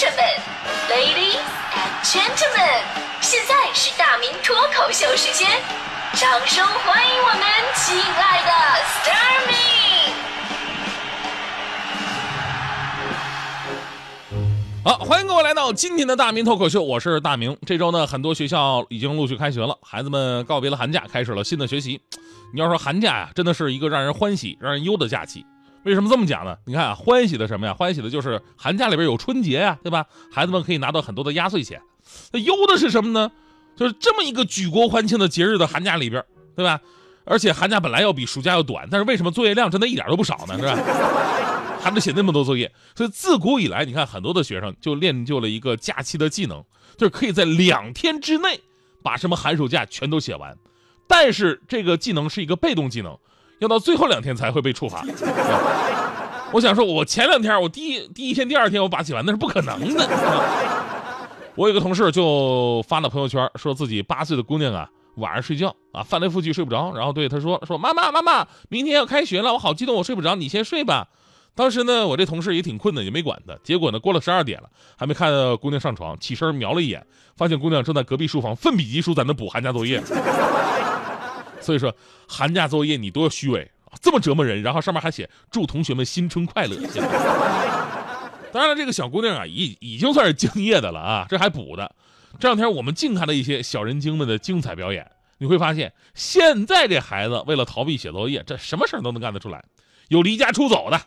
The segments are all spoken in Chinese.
生们，Ladies and Gentlemen，现在是大明脱口秀时间，掌声欢迎我们亲爱的 s t a r m y 好，欢迎各位来到今天的大明脱口秀，我是大明。这周呢，很多学校已经陆续开学了，孩子们告别了寒假，开始了新的学习。你要说寒假呀，真的是一个让人欢喜、让人忧的假期。为什么这么讲呢？你看啊，欢喜的什么呀？欢喜的就是寒假里边有春节呀，对吧？孩子们可以拿到很多的压岁钱。那忧的是什么呢？就是这么一个举国欢庆的节日的寒假里边，对吧？而且寒假本来要比暑假要短，但是为什么作业量真的一点都不少呢？是吧？还得写那么多作业，所以自古以来，你看很多的学生就练就了一个假期的技能，就是可以在两天之内把什么寒暑假全都写完。但是这个技能是一个被动技能。要到最后两天才会被处罚。我想说，我前两天，我第一第一天、第二天我把写完，那是不可能的。我有个同事就发了朋友圈，说自己八岁的姑娘啊，晚上睡觉啊，翻来覆去睡不着，然后对他说：“说妈妈妈妈，明天要开学了，我好激动，我睡不着，你先睡吧。”当时呢，我这同事也挺困的，也没管他。结果呢，过了十二点了，还没看到姑娘上床，起身瞄了一眼，发现姑娘正在隔壁书房奋笔疾书，在那补寒假作业。所以说，寒假作业你多虚伪啊，这么折磨人，然后上面还写祝同学们新春快乐。当然了，这个小姑娘啊，已已经算是敬业的了啊，这还补的。这两天我们净看了一些小人精们的精彩表演，你会发现，现在这孩子为了逃避写作业，这什么事儿都能干得出来。有离家出走的，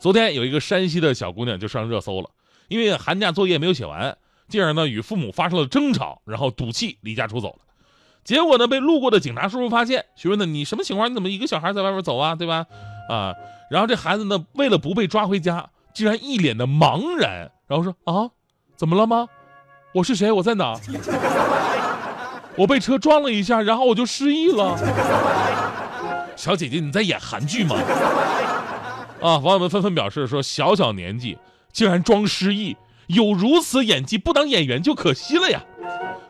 昨天有一个山西的小姑娘就上热搜了，因为寒假作业没有写完，进而呢与父母发生了争吵，然后赌气离家出走了。结果呢，被路过的警察叔叔发现，询问呢你什么情况？你怎么一个小孩在外面走啊？对吧？啊，然后这孩子呢，为了不被抓回家，竟然一脸的茫然，然后说啊，怎么了吗？我是谁？我在哪？我被车撞了一下，然后我就失忆了。小姐姐，你在演韩剧吗？啊，网友们纷纷表示说，小小年纪竟然装失忆，有如此演技，不当演员就可惜了呀。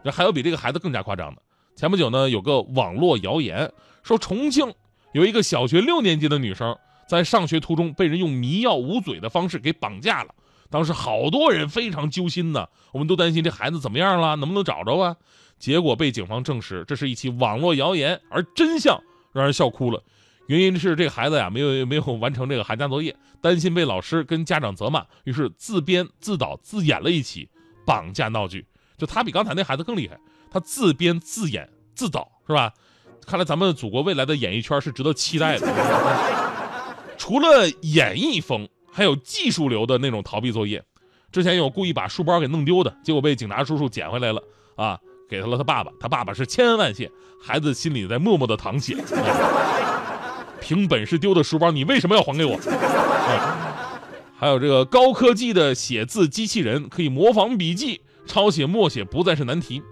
这还有比这个孩子更加夸张的。前不久呢，有个网络谣言说，重庆有一个小学六年级的女生在上学途中被人用迷药捂嘴的方式给绑架了。当时好多人非常揪心呢，我们都担心这孩子怎么样了，能不能找着啊？结果被警方证实，这是一起网络谣言，而真相让人笑哭了。原因是这个孩子呀，没有没有完成这个寒假作业，担心被老师跟家长责骂，于是自编自导自演了一起绑架闹剧。就他比刚才那孩子更厉害。他自编自演自导是吧？看来咱们祖国未来的演艺圈是值得期待的。除了演艺风，还有技术流的那种逃避作业。之前有故意把书包给弄丢的，结果被警察叔叔捡回来了啊，给他了他爸爸。他爸爸是千恩万谢，孩子心里在默默的淌血。凭本事丢的书包，你为什么要还给我？还有这个高科技的写字机器人，可以模仿笔记，抄写默写不再是难题。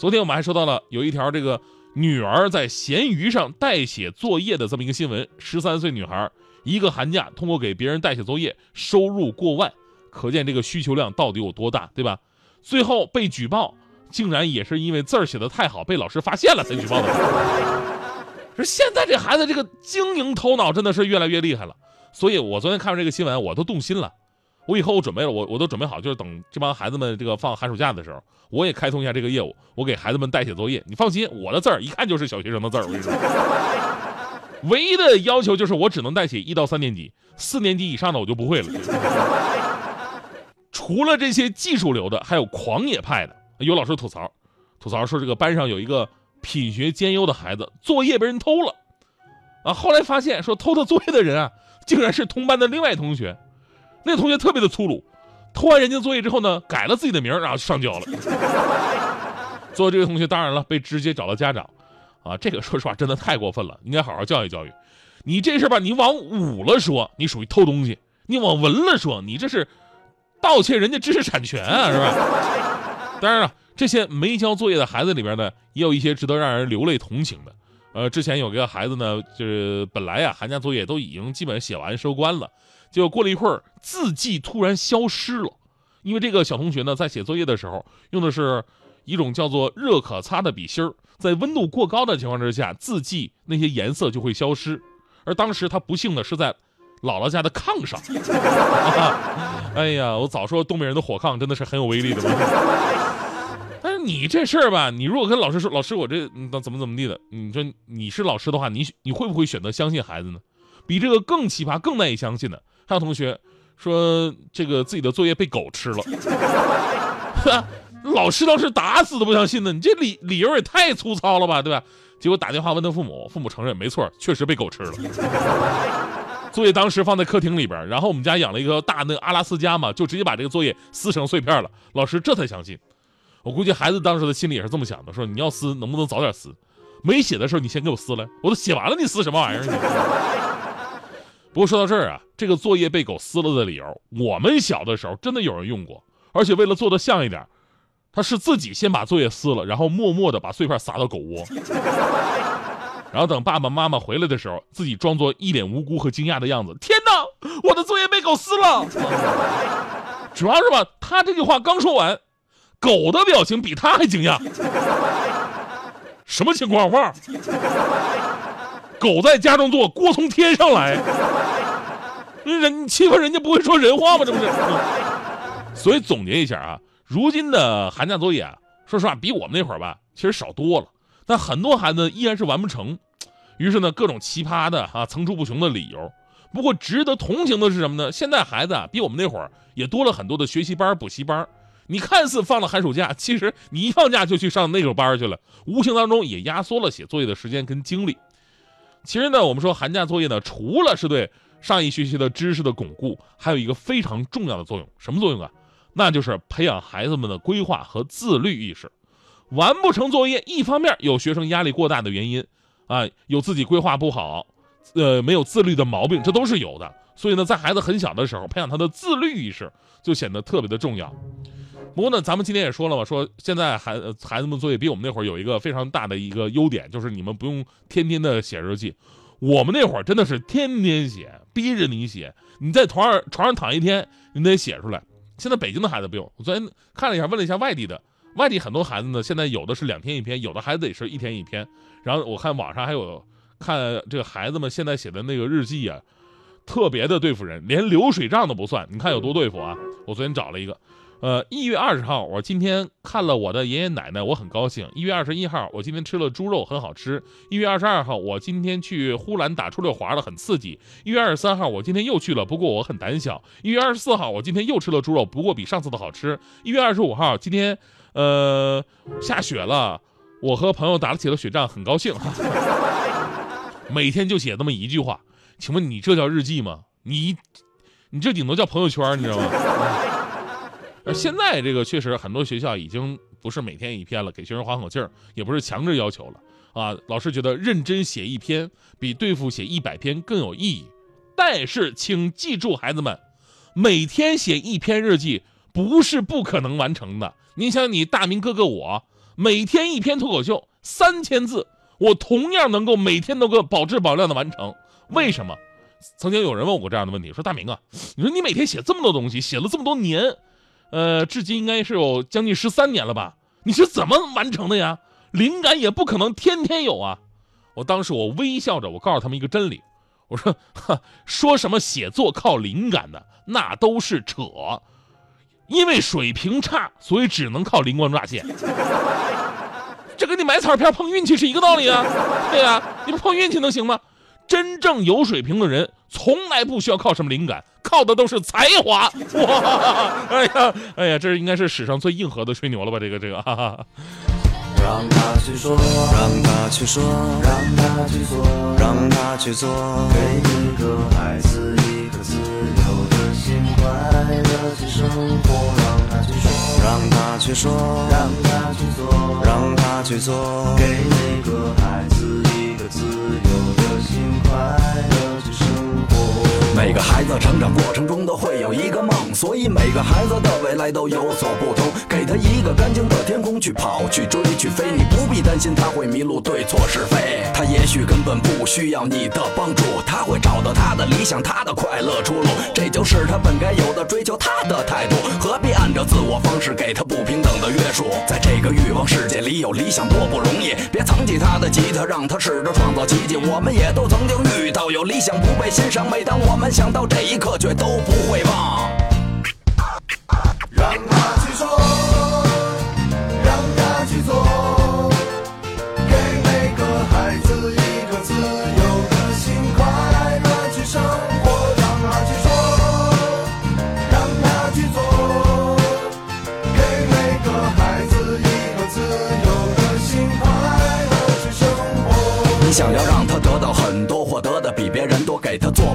昨天我们还收到了有一条这个女儿在闲鱼上代写作业的这么一个新闻，十三岁女孩一个寒假通过给别人代写作业收入过万，可见这个需求量到底有多大，对吧？最后被举报，竟然也是因为字儿写的太好被老师发现了才举报的。说现在这孩子这个经营头脑真的是越来越厉害了，所以我昨天看完这个新闻我都动心了。我以后我准备了，我我都准备好，就是等这帮孩子们这个放寒暑假的时候，我也开通一下这个业务，我给孩子们代写作业。你放心，我的字儿一看就是小学生的字儿。我跟你说，唯一的要求就是我只能代写一到三年级，四年级以上的我就不会了。除了这些技术流的，还有狂野派的。有老师吐槽，吐槽说这个班上有一个品学兼优的孩子，作业被人偷了，啊，后来发现说偷他作业的人啊，竟然是同班的另外同学。那个同学特别的粗鲁，偷完人家作业之后呢，改了自己的名然后上交了。作为这位同学，当然了，被直接找到家长，啊，这个说实话真的太过分了，应该好好教育教育。你这事吧，你往武了说，你属于偷东西；你往文了说，你这是盗窃人家知识产权啊，是吧？当然了，这些没交作业的孩子里边呢，也有一些值得让人流泪同情的。呃，之前有个孩子呢，就是本来呀，寒假作业都已经基本写完收官了。结果过了一会儿，字迹突然消失了，因为这个小同学呢，在写作业的时候用的是一种叫做热可擦的笔芯儿，在温度过高的情况之下，字迹那些颜色就会消失。而当时他不幸的是在姥姥家的炕上。哎呀，我早说东北人的火炕真的是很有威力的。但是你这事儿吧，你如果跟老师说，老师我这怎么怎么地的，你说你是老师的话，你你会不会选择相信孩子呢？比这个更奇葩、更难以相信的，还有同学说这个自己的作业被狗吃了，老师当时打死都不相信呢，你这理理由也太粗糙了吧，对吧？结果打电话问他父母，父母承认没错，确实被狗吃了。作业当时放在客厅里边，然后我们家养了一个大那个阿拉斯加嘛，就直接把这个作业撕成碎片了。老师这才相信。我估计孩子当时的心里也是这么想的，说你要撕能不能早点撕？没写的时候你先给我撕了，我都写完了你撕什么玩意儿？不过说到这儿啊，这个作业被狗撕了的理由，我们小的时候真的有人用过，而且为了做的像一点。他是自己先把作业撕了，然后默默的把碎片撒到狗窝，然后等爸爸妈妈回来的时候，自己装作一脸无辜和惊讶的样子。天哪，我的作业被狗撕了！主要是吧，他这句话刚说完，狗的表情比他还惊讶。什么情况？哇！狗在家中坐，锅从天上来。人你欺负人家不会说人话吗？这不是？所以总结一下啊。如今的寒假作业啊，说实话比我们那会儿吧，其实少多了。但很多孩子依然是完不成，于是呢，各种奇葩的啊，层出不穷的理由。不过值得同情的是什么呢？现在孩子啊，比我们那会儿也多了很多的学习班、补习班。你看似放了寒暑假，其实你一放假就去上那种班去了，无形当中也压缩了写作业的时间跟精力。其实呢，我们说寒假作业呢，除了是对上一学期的知识的巩固，还有一个非常重要的作用，什么作用啊？那就是培养孩子们的规划和自律意识。完不成作业，一方面有学生压力过大的原因，啊，有自己规划不好，呃，没有自律的毛病，这都是有的。所以呢，在孩子很小的时候，培养他的自律意识就显得特别的重要。不过呢，咱们今天也说了嘛，说现在孩孩子们作业比我们那会儿有一个非常大的一个优点，就是你们不用天天的写日记。我们那会儿真的是天天写，逼着你写，你在床上床上躺一天，你得写出来。现在北京的孩子不用，我昨天看了一下，问了一下外地的，外地很多孩子呢，现在有的是两天一篇，有的孩子也是一天一篇。然后我看网上还有看这个孩子们现在写的那个日记啊，特别的对付人，连流水账都不算，你看有多对付啊？我昨天找了一个。呃，一月二十号，我今天看了我的爷爷奶奶，我很高兴。一月二十一号，我今天吃了猪肉，很好吃。一月二十二号，我今天去呼兰打出溜滑了，很刺激。一月二十三号，我今天又去了，不过我很胆小。一月二十四号，我今天又吃了猪肉，不过比上次的好吃。一月二十五号，今天呃下雪了，我和朋友打了起了雪仗，很高兴。每天就写这么一句话，请问你这叫日记吗？你你这顶多叫朋友圈，你知道吗？而现在这个确实很多学校已经不是每天一篇了，给学生缓口气儿，也不是强制要求了啊。老师觉得认真写一篇比对付写一百篇更有意义。但是请记住，孩子们，每天写一篇日记不是不可能完成的。你想，你大明哥哥我每天一篇脱口秀三千字，我同样能够每天都够保质保量的完成。为什么？曾经有人问我过这样的问题，说大明啊，你说你每天写这么多东西，写了这么多年。呃，至今应该是有将近十三年了吧？你是怎么完成的呀？灵感也不可能天天有啊！我当时我微笑着，我告诉他们一个真理，我说：哈，说什么写作靠灵感的，那都是扯。因为水平差，所以只能靠灵光乍现。这跟你买彩票碰运气是一个道理啊！对呀，你不碰运气能行吗？真正有水平的人，从来不需要靠什么灵感。靠的都是才华哇！哎呀，哎呀，这应该是史上最硬核的吹牛了吧？这个，这个，哈哈。让他去说，让他去说，让他去做，让他去做，给一个孩子一颗自由的心，快乐去生活。让他去说，让他去说，让他去做，让他去做，给孩。子成长过程中都会有一个梦，所以每个孩子的未来都有所不同。给他一个干净的天空去跑、去追、去飞，你不必担心他会迷路对错是非。他也许根本不需要你的帮助，他会找到他的理想、他的快乐出路。这就是他本该有的追求，他的态度。何必按照自我方式给他不平等的约束？在这个欲望世界里，有理想多不容易。别藏起他的吉他，让他试着创造奇迹。我们也都曾经遇到有理想不被欣赏，每当我们想到这一刻，却都不会忘。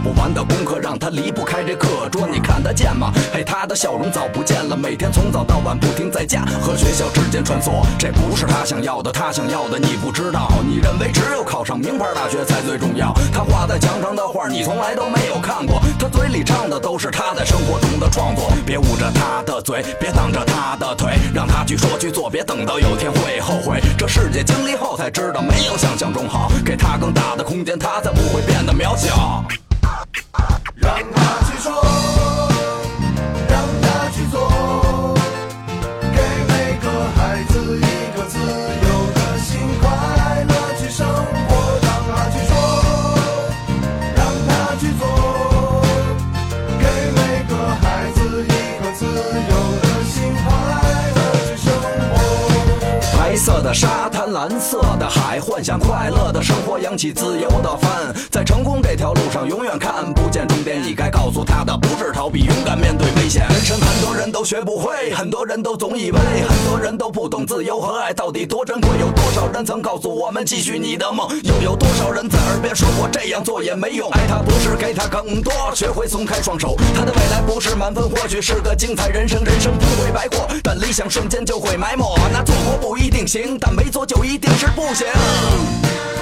不完的功课，让他离不开这课桌。你看得见吗？嘿，他的笑容早不见了，每天从早到晚不停在家和学校之间穿梭。这不是他想要的，他想要的你不知道。你认为只有考上名牌大学才最重要？他画在墙上的画，你从来都没有看过。他嘴里唱的都是他在生活中的创作。别捂着他的嘴，别挡着他的腿，让他去说去做，别等到有天会后悔。这世界经历后才知道，没有想象中好。给他更大的空间，他才不会变得渺小。让他去说，让他去做，给每个孩子一个自由的心，快乐去生活。让他去说，让他去做，给每个孩子一个自由的心，快乐去生活。白色的沙滩，蓝色的海，幻想快乐的生活，扬起自由的帆。在成功这条路上，永远看不见终点。你该告诉他的不是逃避，勇敢面对危险。人生很多人都学不会，很多人都总以为，很多人都不懂自由和爱到底多珍贵。有多少人曾告诉我们继续你的梦，又有多少人在耳边说过这样做也没用。爱他不是给他更多，学会松开双手。他的未来不是满分，或许是个精彩人生，人生不会白过，但理想瞬间就会埋没。那做过不一定行，但没做就一定是不行。让